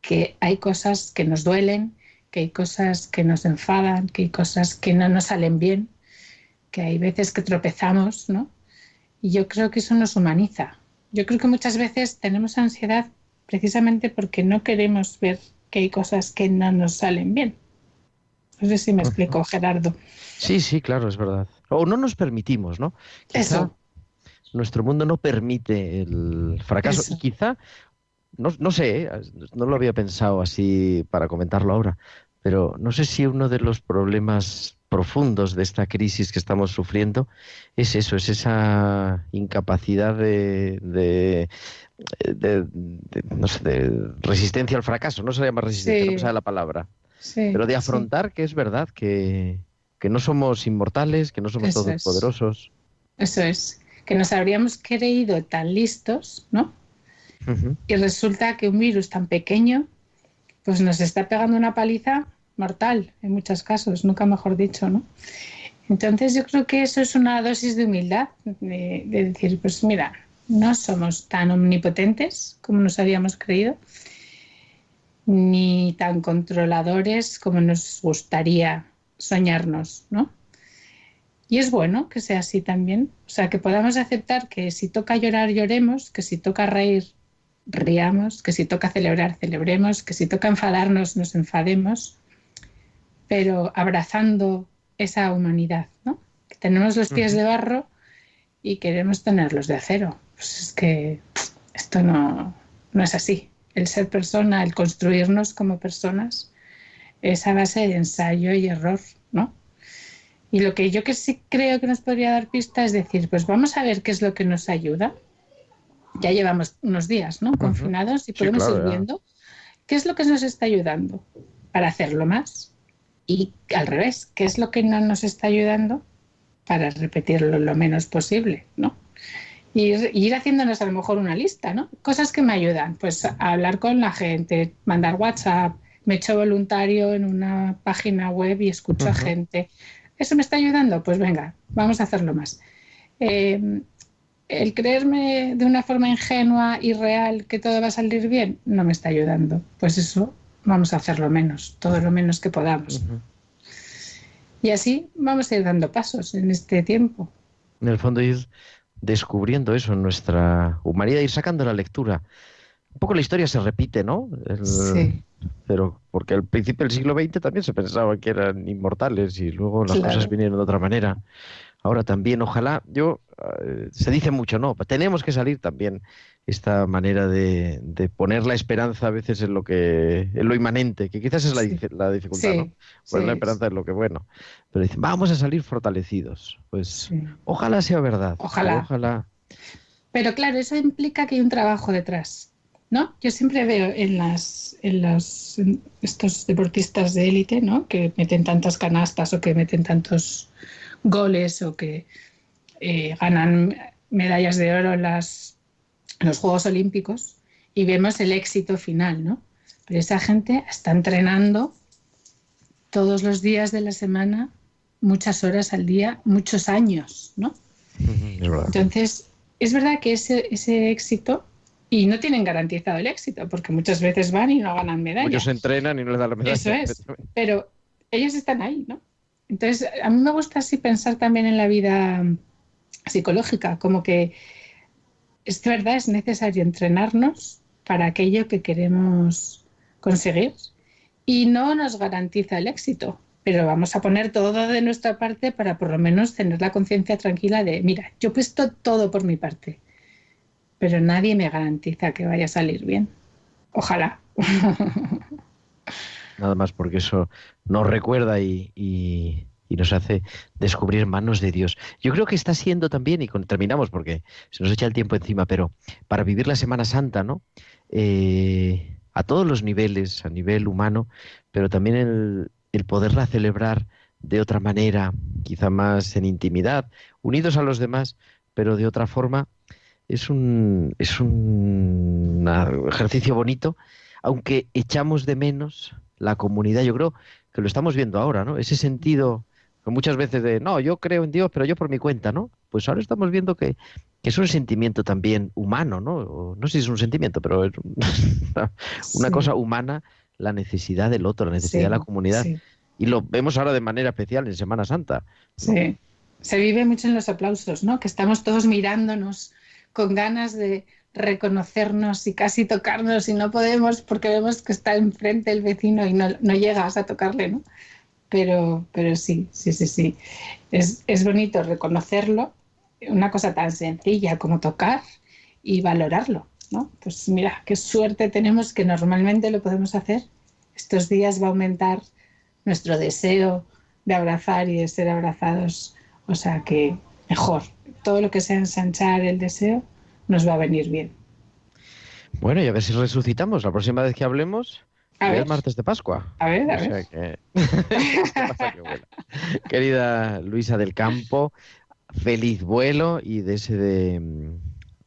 que hay cosas que nos duelen, que hay cosas que nos enfadan, que hay cosas que no nos salen bien, que hay veces que tropezamos, ¿no? Y yo creo que eso nos humaniza. Yo creo que muchas veces tenemos ansiedad precisamente porque no queremos ver que hay cosas que no nos salen bien. No sé si me explico, Gerardo. Sí, sí, claro, es verdad. O no nos permitimos, ¿no? Quizá Eso. nuestro mundo no permite el fracaso. Eso. Y quizá, no, no sé, ¿eh? no lo había pensado así para comentarlo ahora, pero no sé si uno de los problemas profundos de esta crisis que estamos sufriendo es eso, es esa incapacidad de, de, de- de- no sé, de resistencia al fracaso. No se llama resistencia, Sí. no sale la palabra. Sí, Pero de sí. afrontar que es verdad que, que no somos inmortales, que no somos Eso todos es. poderosos. Eso es, que nos habríamos creído tan listos, ¿no? Y resulta que un virus tan pequeño, pues nos está pegando una paliza mortal en muchos casos, nunca mejor dicho, ¿no? Entonces yo creo que eso es una dosis de humildad, de, de decir, pues mira, no somos tan omnipotentes como nos habíamos creído, ni tan controladores como nos gustaría soñarnos, ¿no? Y es bueno que sea así también, o sea, que podamos aceptar que si toca llorar, lloremos, que si toca reír, riamos, que si toca celebrar, celebremos, que si toca enfadarnos, nos enfademos, pero abrazando esa humanidad, ¿no? Que tenemos los pies de barro y queremos tenerlos de acero. Pues es que esto no, no es así. El ser persona, el construirnos como personas, es a base de ensayo y error, ¿no? Y lo que yo que sí creo que nos podría dar pista es decir, pues vamos a ver qué es lo que nos ayuda. Ya llevamos unos días, ¿no? Confinados y Sí, podemos claro, ir viendo qué es lo que nos está ayudando para hacerlo más. Y al revés, qué es lo que no nos está ayudando para repetirlo lo menos posible, ¿no? Y ir, ir haciéndonos a lo mejor una lista, ¿no? Cosas que me ayudan, pues a hablar con la gente, mandar WhatsApp, me he hecho voluntario en una página web y escucho a gente. ¿Eso me está ayudando? Pues venga, vamos a hacerlo más. Eh, el creerme de una forma ingenua y real que todo va a salir bien no me está ayudando. Pues eso vamos a hacerlo menos, todo lo menos que podamos. Y así vamos a ir dando pasos en este tiempo. En el fondo ir descubriendo eso en nuestra humanidad, ir sacando la lectura. Un poco la historia se repite, ¿no? El- Sí. Pero porque al principio del siglo XX también se pensaba que eran inmortales y luego las Claro. cosas vinieron de otra manera. Ahora también, ojalá, yo, eh, se dice mucho, ¿no? Tenemos que salir también esta manera de, de poner la esperanza a veces en lo que, en lo inmanente, que quizás es la, Sí. difi- la dificultad, Sí, ¿no? Poner la esperanza en lo que bueno. Pero dicen, vamos a salir fortalecidos. Pues ojalá sea verdad. Ojalá. Ojalá. Pero claro, eso implica que hay un trabajo detrás, ¿no? Yo siempre veo en las en los en estos deportistas de élite, ¿no? Que meten tantas canastas o que meten tantos goles o que eh, ganan medallas de oro en las en los Juegos Olímpicos y vemos el éxito final, ¿no? Pero esa gente está entrenando todos los días de la semana, muchas horas al día, muchos años, ¿no? Es. Entonces, es verdad que ese, ese éxito, y no tienen garantizado el éxito, porque muchas veces van y no ganan medallas. Muchos entrenan y no les dan la medalla. Eso es. Pero ellos están ahí, ¿no? Entonces, a mí me gusta así pensar también en la vida psicológica, como que es verdad, es necesario entrenarnos para aquello que queremos conseguir y no nos garantiza el éxito, pero vamos a poner todo de nuestra parte para por lo menos tener la conciencia tranquila de, mira, yo he puesto todo por mi parte, pero nadie me garantiza que vaya a salir bien. Ojalá. Nada más porque eso nos recuerda y, y- nos hace descubrir manos de Dios. Yo creo que está siendo también, y con- terminamos porque se nos echa el tiempo encima, pero para vivir la Semana Santa, ¿no? Eh, a todos los niveles, a nivel humano, pero también el, el poderla celebrar de otra manera, quizá más en intimidad, unidos a los demás, pero de otra forma, es un, es un ejercicio bonito, aunque echamos de menos la comunidad. Yo creo que lo estamos viendo ahora, ¿no? Ese sentido que muchas veces de, no, yo creo en Dios, pero yo por mi cuenta, ¿no? Pues ahora estamos viendo que, que es un sentimiento también humano, ¿no? O no sé si es un sentimiento, pero es una, una Sí. cosa humana, la necesidad del otro, la necesidad Sí, de la comunidad. sí. Y lo vemos ahora de manera especial en Semana Santa. ¿no? Sí, se vive mucho en los aplausos, ¿no? Que estamos todos mirándonos con ganas de reconocernos y casi tocarnos y no podemos porque vemos que está enfrente el vecino y no, no llegas a tocarle, ¿no? Pero, pero sí, sí, sí, sí. Es, es bonito reconocerlo, una cosa tan sencilla como tocar y valorarlo, ¿no? Pues mira, qué suerte tenemos que normalmente lo podemos hacer. Estos días va a aumentar nuestro deseo de abrazar y de ser abrazados. O sea que mejor, todo lo que sea ensanchar el deseo nos va a venir bien. Bueno, y a ver si resucitamos la próxima vez que hablemos. A ver. es martes de Pascua. A ver, a O sea ver. Querida Luisa del Campo, feliz vuelo y de ese de...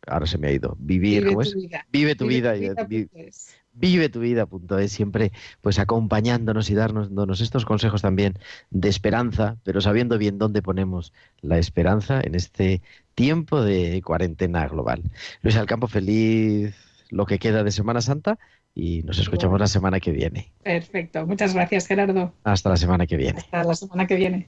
Ahora se me ha ido. Vivir, Vive ¿cómo tu es? vida. Vive tu vida. Vive tu vi- vida, pues. vive tu vida punto es siempre pues acompañándonos y darnos dándonos estos consejos también de esperanza pero sabiendo bien dónde ponemos la esperanza en este tiempo de cuarentena global Luis Alcampo feliz lo que queda de Semana Santa y nos escuchamos la semana que viene Perfecto. Muchas gracias, Gerardo. hasta la semana que viene Hasta la semana que viene.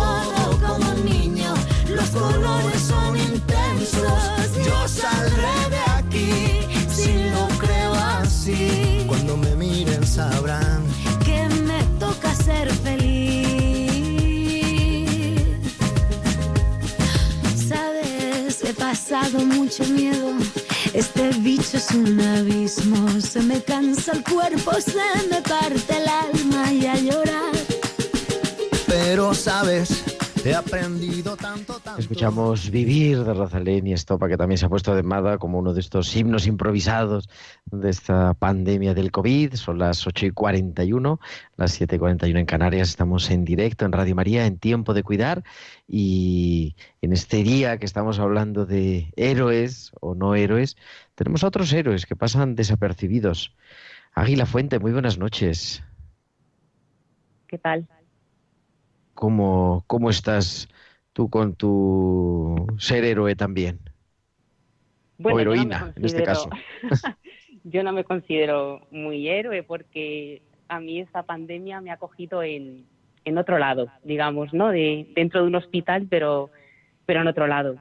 miedo. Este bicho es un abismo. Se me cansa el cuerpo, se me parte el alma y a llorar. Pero sabes, he aprendido tanto, tanto. Escuchamos Vivir de Rosalén y Estopa, que también se ha puesto de moda como uno de estos himnos improvisados de esta pandemia del COVID. Son las 8 y 41, las 7 y 41 en Canarias. Estamos en directo en Radio María, en Tiempo de Cuidar. Y en este día que estamos hablando de héroes o no héroes, tenemos a otros héroes que pasan desapercibidos. Águila Fuente, muy buenas noches. ¿Qué tal? ¿Cómo, cómo estás tú con tu ser héroe también? Bueno, o no heroína, en este caso. yo no me considero muy héroe porque a mí esta pandemia me ha cogido en, en otro lado, digamos, ¿no? De, dentro de un hospital, pero, pero en otro lado.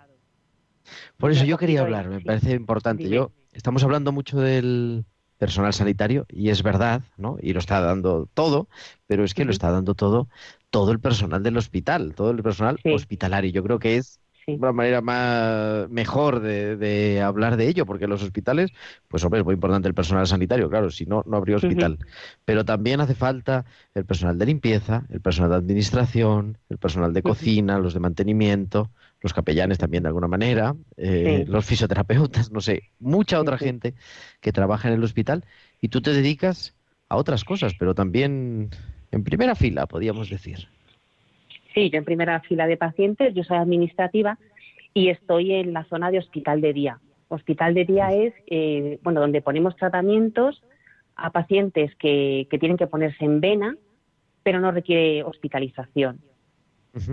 Por eso yo quería hablar, me parece importante. Yo estamos hablando mucho del personal sanitario y es verdad, ¿no? Y lo está dando todo, pero es que lo está dando todo todo el personal del hospital, todo el personal Sí. hospitalario. Yo creo que es Sí. una manera más mejor de, de hablar de ello, porque los hospitales, pues hombre, es muy importante el personal sanitario, claro, si no, no habría hospital. Pero también hace falta el personal de limpieza, el personal de administración, el personal de cocina, los de mantenimiento, los capellanes también de alguna manera, eh, Sí. los fisioterapeutas, no sé, mucha otra gente que trabaja en el hospital y tú te dedicas a otras cosas, pero también en primera fila, podríamos decir. Sí, yo en primera fila de pacientes, yo soy administrativa y estoy en la zona de hospital de día. Hospital de día es, eh, bueno, donde ponemos tratamientos a pacientes que, que tienen que ponerse en vena, pero no requiere hospitalización.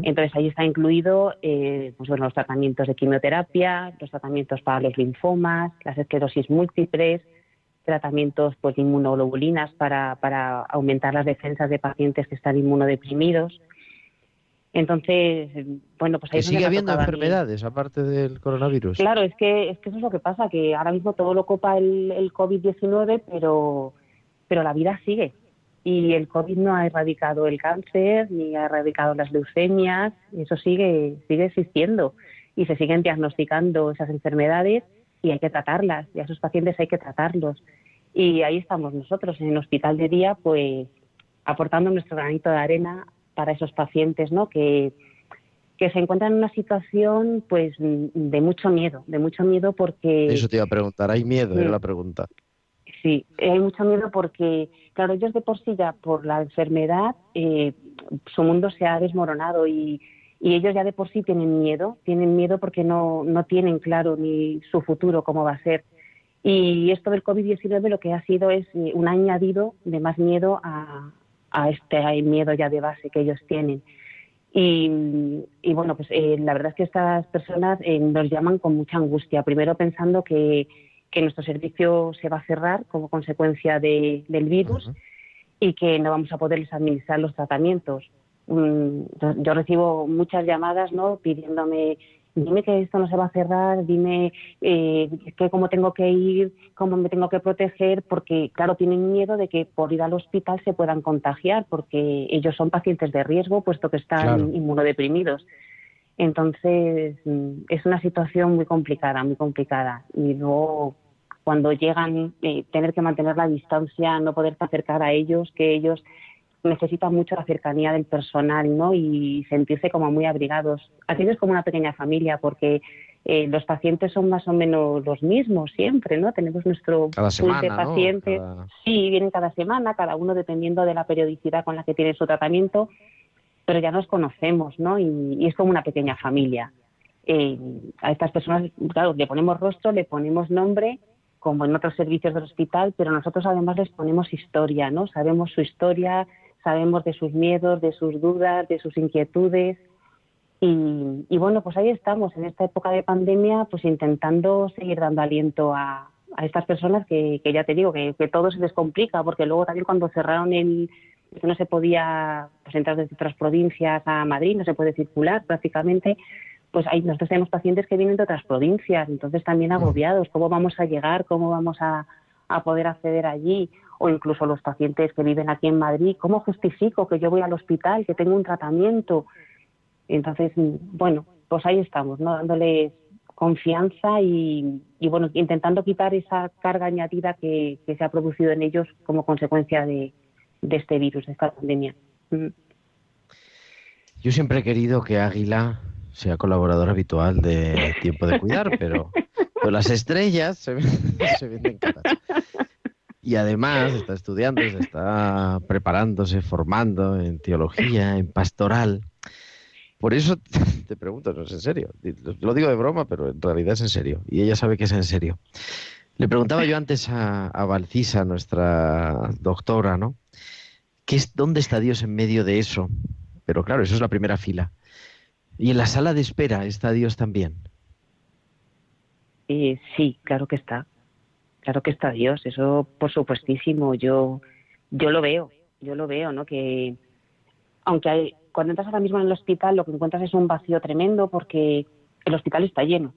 Entonces ahí está incluido eh, pues, bueno, los tratamientos de quimioterapia, los tratamientos para los linfomas, las esclerosis múltiples, tratamientos pues, inmunoglobulinas para, para aumentar las defensas de pacientes que están inmunodeprimidos. Entonces, bueno, pues ahí sigue habiendo enfermedades aparte del coronavirus. Claro, es que, es que eso es lo que pasa, que ahora mismo todo lo copa el, el COVID-19, pero, pero la vida sigue. Y el COVID no ha erradicado el cáncer, ni ha erradicado las leucemias, eso sigue, sigue existiendo. Y se siguen diagnosticando esas enfermedades y hay que tratarlas, y a esos pacientes hay que tratarlos. Y ahí estamos nosotros, en el hospital de día, pues aportando nuestro granito de arena para esos pacientes, ¿no? Que, que se encuentran en una situación pues de mucho miedo, de mucho miedo porque Eso te iba a preguntar, ¿hay miedo? Era Sí. la pregunta. sí, hay mucho miedo porque claro, ellos de por sí ya por la enfermedad eh, su mundo se ha desmoronado y, y ellos ya de por sí tienen miedo, tienen miedo porque no, no tienen claro ni su futuro cómo va a ser. Y esto del COVID-19 lo que ha sido es eh, un añadido de más miedo a, a este miedo ya de base que ellos tienen. Y, y bueno, pues eh, la verdad es que estas personas eh, nos llaman con mucha angustia, primero pensando que, que nuestro servicio se va a cerrar como consecuencia de- del virus y que no vamos a poderles administrar los tratamientos. Mm, yo- recibo muchas llamadas ¿no? pidiéndome, dime que esto no se va a cerrar, dime eh, que cómo tengo que ir, cómo me tengo que proteger, porque claro, tienen miedo de que por ir al hospital se puedan contagiar, porque ellos son pacientes de riesgo, puesto que están Claro. inmunodeprimidos. Entonces, mm, es una situación muy complicada, muy complicada. Y luego, cuando llegan, eh, tener que mantener la distancia, no poderte acercar a ellos, que ellos necesitan mucho la cercanía del personal, ¿no? Y sentirse como muy abrigados. Aquello es como una pequeña familia, porque eh, los pacientes son más o menos los mismos siempre, ¿no? Tenemos nuestro Cada de pacientes. Cada- Sí, vienen cada semana, cada uno dependiendo de la periodicidad con la que tiene su tratamiento, pero ya nos conocemos, ¿no? Y, y es como una pequeña familia. Eh, a estas personas, claro, le ponemos rostro, le ponemos nombre, como en otros servicios del hospital, pero nosotros además les ponemos historia, ¿no? Sabemos su historia, sabemos de sus miedos, de sus dudas, de sus inquietudes. Y, y, bueno, pues ahí estamos, en esta época de pandemia, pues intentando seguir dando aliento a, a estas personas que, que, ya te digo, que, que, todo se les complica, porque luego también cuando cerraron el, que no se podía pues, entrar desde otras provincias a Madrid, no se puede circular prácticamente, pues hay, nosotros tenemos pacientes que vienen de otras provincias, entonces también agobiados, ¿cómo vamos a llegar? ¿Cómo vamos a, a poder acceder allí? O incluso los pacientes que viven aquí en Madrid, ¿cómo justifico que yo voy al hospital, que tengo un tratamiento? Entonces, bueno, pues ahí estamos, ¿no? Dándoles confianza y, bueno, intentando quitar esa carga añadida que, se ha producido en ellos como consecuencia de, de este virus, de esta pandemia. Yo siempre he querido que Águila sea colaborador habitual de Tiempo de Cuidar, pero, pero las estrellas se, se venden caras. Y además está estudiando, se está preparándose, formando en teología, en pastoral. Por eso te pregunto, no es en serio. Lo digo de broma, pero en realidad es en serio. Y ella sabe que es en serio. Le preguntaba yo antes a, a Valcisa, nuestra doctora, ¿no? ¿Qué es, ¿Dónde está Dios en medio de eso? Pero claro, eso es la primera fila. ¿Y en la sala de espera está Dios también? Eh, sí, claro que está. Claro que está Dios. Eso, por supuestísimo. Yo, yo lo veo. Yo lo veo, ¿no? Que aunque hay, cuando entras ahora mismo en el hospital lo que encuentras es un vacío tremendo porque el hospital está lleno,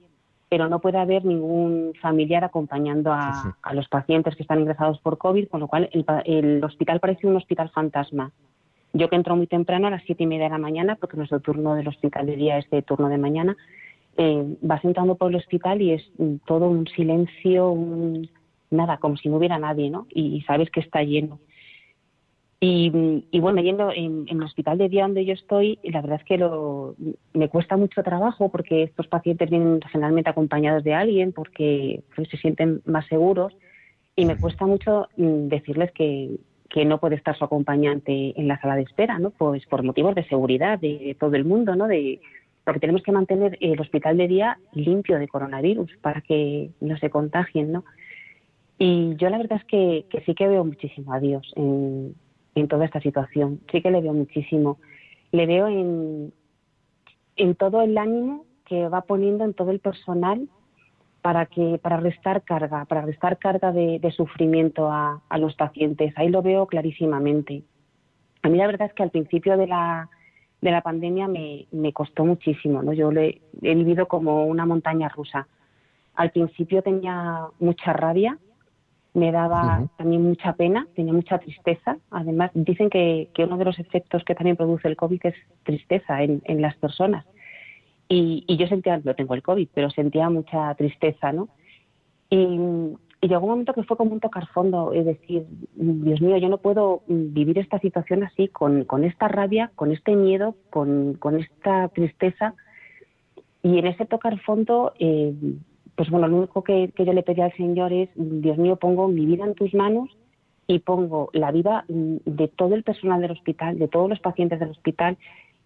pero no puede haber ningún familiar acompañando a, sí, sí. a los pacientes que están ingresados por COVID, con lo cual el, el, hospital parece un hospital fantasma. Yo que entro muy temprano a las siete y media de la mañana, porque nuestro turno del hospital de día es de turno de mañana, eh, vas entrando por el hospital y es todo un silencio, un, nada, como si no hubiera nadie, ¿no? Y sabes que está lleno. Y, bueno, yendo en, en, el hospital de día donde yo estoy, la verdad es que lo, me cuesta mucho trabajo porque estos pacientes vienen generalmente acompañados de alguien porque pues, se sienten más seguros y me cuesta mucho mm, decirles que, que, no puede estar su acompañante en la sala de espera, ¿no? Pues por motivos de seguridad de todo el mundo, ¿no? De, porque tenemos que mantener el hospital de día limpio de coronavirus para que no se contagien, ¿no? Y yo la verdad es que, sí que veo muchísimo a Dios en, en toda esta situación. Sí que le veo muchísimo. Le veo en, todo el ánimo que va poniendo en todo el personal para que para restar carga, para restar carga de, de sufrimiento a, a, los pacientes. Ahí lo veo clarísimamente. A mí la verdad es que al principio de la, de la pandemia me, me costó muchísimo. ¿no? Yo le, he vivido como una montaña rusa. Al principio tenía mucha rabia, me daba uh -huh. también mucha pena, tenía mucha tristeza. Además, dicen que, que, uno de los efectos que también produce el COVID es tristeza en, en las personas. Y, y, yo sentía, no tengo el COVID, pero sentía mucha tristeza, ¿no? Y, y, llegó un momento que fue como un tocar fondo, es decir, Dios mío, yo no puedo vivir esta situación así, con, con esta rabia, con este miedo, con, con esta tristeza. Y en ese tocar fondo, eh, pues bueno, lo único que, que, yo le pedí al Señor es, Dios mío, pongo mi vida en tus manos y pongo la vida de todo el personal del hospital, de todos los pacientes del hospital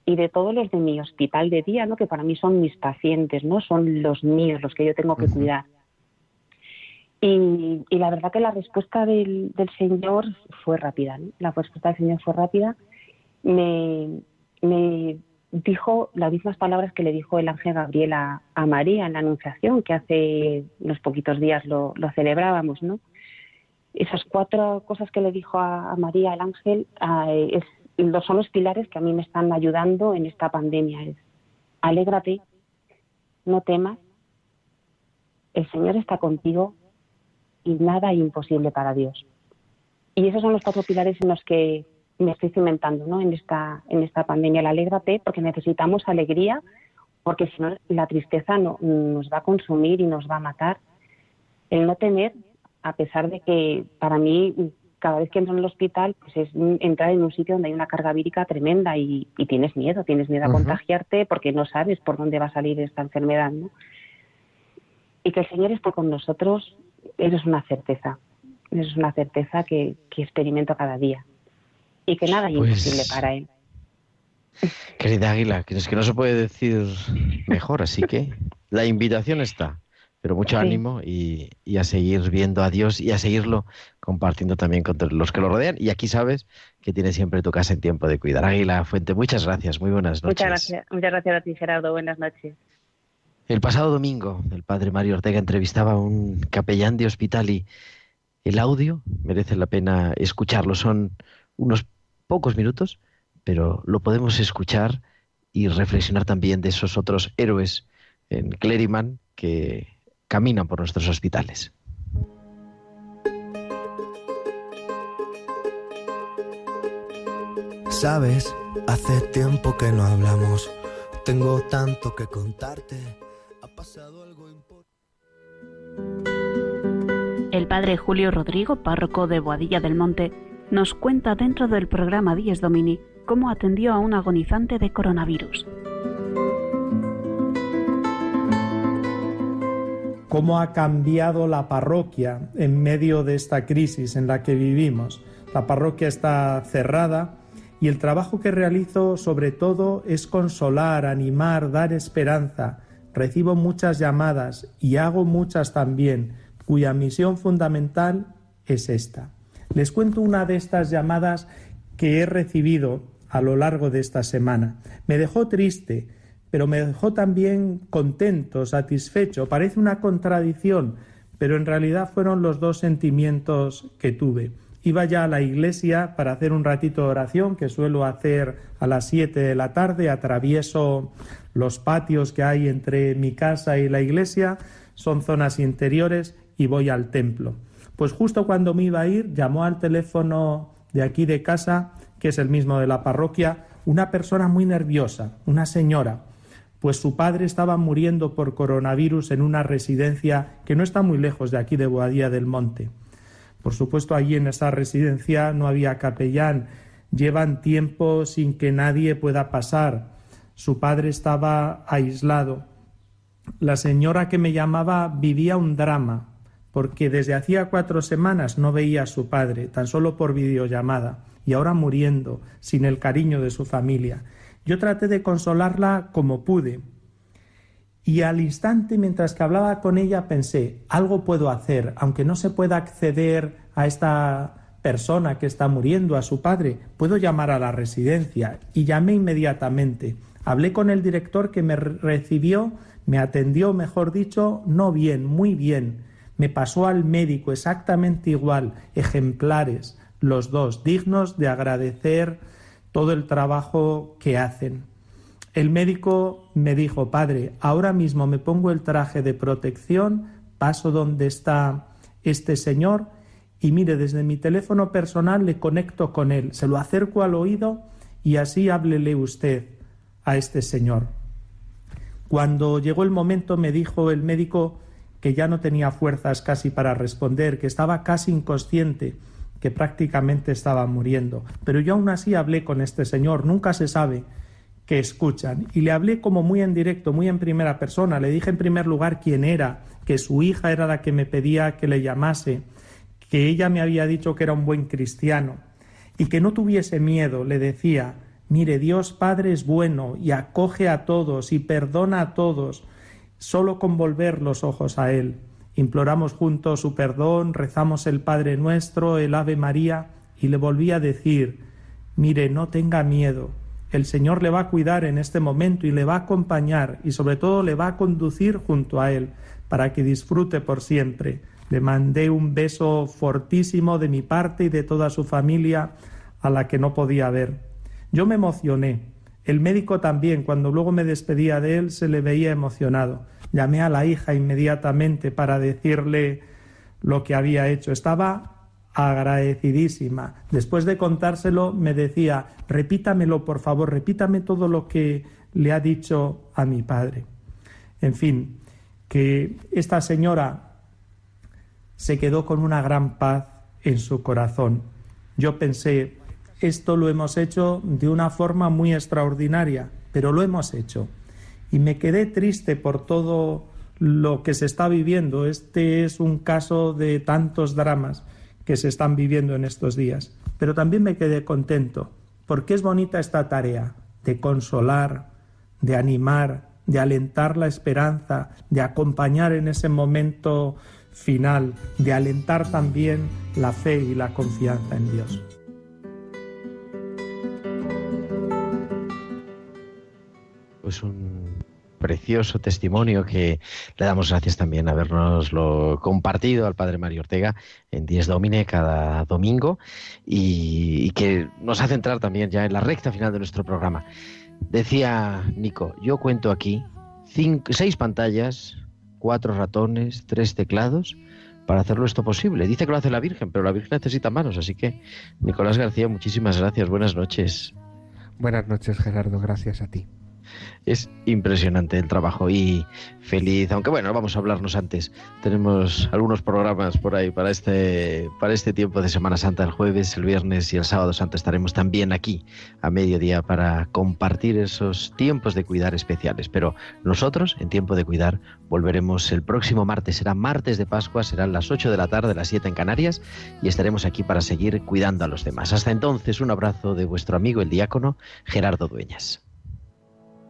y de todos los de mi hospital de día, ¿no? que para mí son mis pacientes, no son los míos, los que yo tengo que cuidar. Y, y la verdad que la respuesta del, del Señor fue rápida, ¿no? la respuesta del Señor fue rápida. Me, me dijo las mismas palabras que le dijo el ángel Gabriel a, a, María en la Anunciación, que hace unos poquitos días lo, lo celebrábamos, ¿no? Esas cuatro cosas que le dijo a, a María el ángel eh, es, son los pilares que a mí me están ayudando en esta pandemia. Es, alégrate, no temas, el Señor está contigo y nada imposible para Dios. Y esos son los cuatro pilares en los que me estoy cimentando ¿no? en, esta, en esta pandemia. La alégrate porque necesitamos alegría, porque si no la tristeza no, nos va a consumir y nos va a matar. El no tener, a pesar de que para mí cada vez que entro en el hospital pues es entrar en un sitio donde hay una carga vírica tremenda y, y tienes miedo, tienes miedo a uh -huh. contagiarte porque no sabes por dónde va a salir esta enfermedad. ¿no? Y que el Señor esté con nosotros, eso es una certeza, eso es una certeza que, que experimento cada día y que nada es pues, imposible para él. Querida Águila, que es que no se puede decir mejor, así que la invitación está. pero mucho Sí. ánimo y, y a seguir viendo a Dios y a seguirlo compartiendo también con todos los que lo rodean. Y aquí sabes que tienes siempre tu casa en tiempo de cuidar. Águila Fuente, muchas gracias, muy buenas noches. Muchas gracias, muchas gracias a ti, Gerardo. Buenas noches. El pasado domingo, el padre Mario Ortega entrevistaba a un capellán de hospital y el audio merece la pena escucharlo. Son unos pocos minutos, pero lo podemos escuchar y reflexionar también de esos otros héroes en Cleriman que caminan por nuestros hospitales. Sabes, hace tiempo que no hablamos. Tengo tanto que contarte. Pasado algo importante. El padre Julio Rodrigo, párroco de Boadilla del Monte, nos cuenta dentro del programa Dies Domini cómo atendió a un agonizante de coronavirus. cómo ha cambiado la parroquia en medio de esta crisis en la que vivimos. La parroquia está cerrada y el trabajo que realizo sobre todo es consolar, animar, dar esperanza. Recibo muchas llamadas y hago muchas también, cuya misión fundamental es esta. Les cuento una de estas llamadas que he recibido a lo largo de esta semana. Me dejó triste, pero me dejó también contento, satisfecho. Parece una contradicción, pero en realidad fueron los dos sentimientos que tuve. Iba ya a la iglesia para hacer un ratito de oración que suelo hacer a las 7 de la tarde. Atravieso los patios que hay entre mi casa y la iglesia. Son zonas interiores y voy al templo. Pues justo cuando me iba a ir, llamó al teléfono de aquí de casa, que es el mismo de la parroquia, una persona muy nerviosa, una señora pues su padre estaba muriendo por coronavirus en una residencia que no está muy lejos de aquí de Boadía del Monte. Por supuesto, allí en esa residencia no había capellán. Llevan tiempo sin que nadie pueda pasar. Su padre estaba aislado. La señora que me llamaba vivía un drama, porque desde hacía cuatro semanas no veía a su padre, tan solo por videollamada, y ahora muriendo, sin el cariño de su familia. Yo traté de consolarla como pude. Y al instante, mientras que hablaba con ella, pensé, algo puedo hacer, aunque no se pueda acceder a esta persona que está muriendo, a su padre, puedo llamar a la residencia. Y llamé inmediatamente. Hablé con el director que me recibió, me atendió, mejor dicho, no bien, muy bien. Me pasó al médico exactamente igual, ejemplares, los dos, dignos de agradecer todo el trabajo que hacen. El médico me dijo, padre, ahora mismo me pongo el traje de protección, paso donde está este señor y mire, desde mi teléfono personal le conecto con él, se lo acerco al oído y así háblele usted a este señor. Cuando llegó el momento me dijo el médico que ya no tenía fuerzas casi para responder, que estaba casi inconsciente, que prácticamente estaba muriendo. Pero yo aún así hablé con este señor, nunca se sabe que escuchan. Y le hablé como muy en directo, muy en primera persona. Le dije en primer lugar quién era, que su hija era la que me pedía que le llamase, que ella me había dicho que era un buen cristiano y que no tuviese miedo. Le decía, mire, Dios Padre es bueno y acoge a todos y perdona a todos, solo con volver los ojos a Él. Imploramos juntos su perdón, rezamos el Padre nuestro, el Ave María, y le volví a decir, mire, no tenga miedo, el Señor le va a cuidar en este momento y le va a acompañar y sobre todo le va a conducir junto a Él para que disfrute por siempre. Le mandé un beso fortísimo de mi parte y de toda su familia a la que no podía ver. Yo me emocioné. El médico también, cuando luego me despedía de él, se le veía emocionado. Llamé a la hija inmediatamente para decirle lo que había hecho. Estaba agradecidísima. Después de contárselo, me decía, repítamelo, por favor, repítame todo lo que le ha dicho a mi padre. En fin, que esta señora se quedó con una gran paz en su corazón. Yo pensé, esto lo hemos hecho de una forma muy extraordinaria, pero lo hemos hecho. Y me quedé triste por todo lo que se está viviendo. Este es un caso de tantos dramas que se están viviendo en estos días. Pero también me quedé contento, porque es bonita esta tarea de consolar, de animar, de alentar la esperanza, de acompañar en ese momento final, de alentar también la fe y la confianza en Dios. Pues un precioso testimonio que le damos gracias también habernoslo compartido al Padre Mario Ortega en Dies Domine cada domingo y, y que nos hace entrar también ya en la recta final de nuestro programa. Decía Nico, yo cuento aquí cinco, seis pantallas, cuatro ratones, tres teclados para hacerlo esto posible. Dice que lo hace la Virgen, pero la Virgen necesita manos, así que Nicolás García, muchísimas gracias, buenas noches. Buenas noches, Gerardo, gracias a ti. Es impresionante el trabajo y feliz, aunque bueno, vamos a hablarnos antes. Tenemos algunos programas por ahí para este, para este tiempo de Semana Santa, el jueves, el viernes y el sábado santo estaremos también aquí a mediodía para compartir esos tiempos de cuidar especiales. Pero nosotros, en tiempo de cuidar, volveremos el próximo martes. Será martes de Pascua, serán las 8 de la tarde, las 7 en Canarias y estaremos aquí para seguir cuidando a los demás. Hasta entonces, un abrazo de vuestro amigo el diácono Gerardo Dueñas.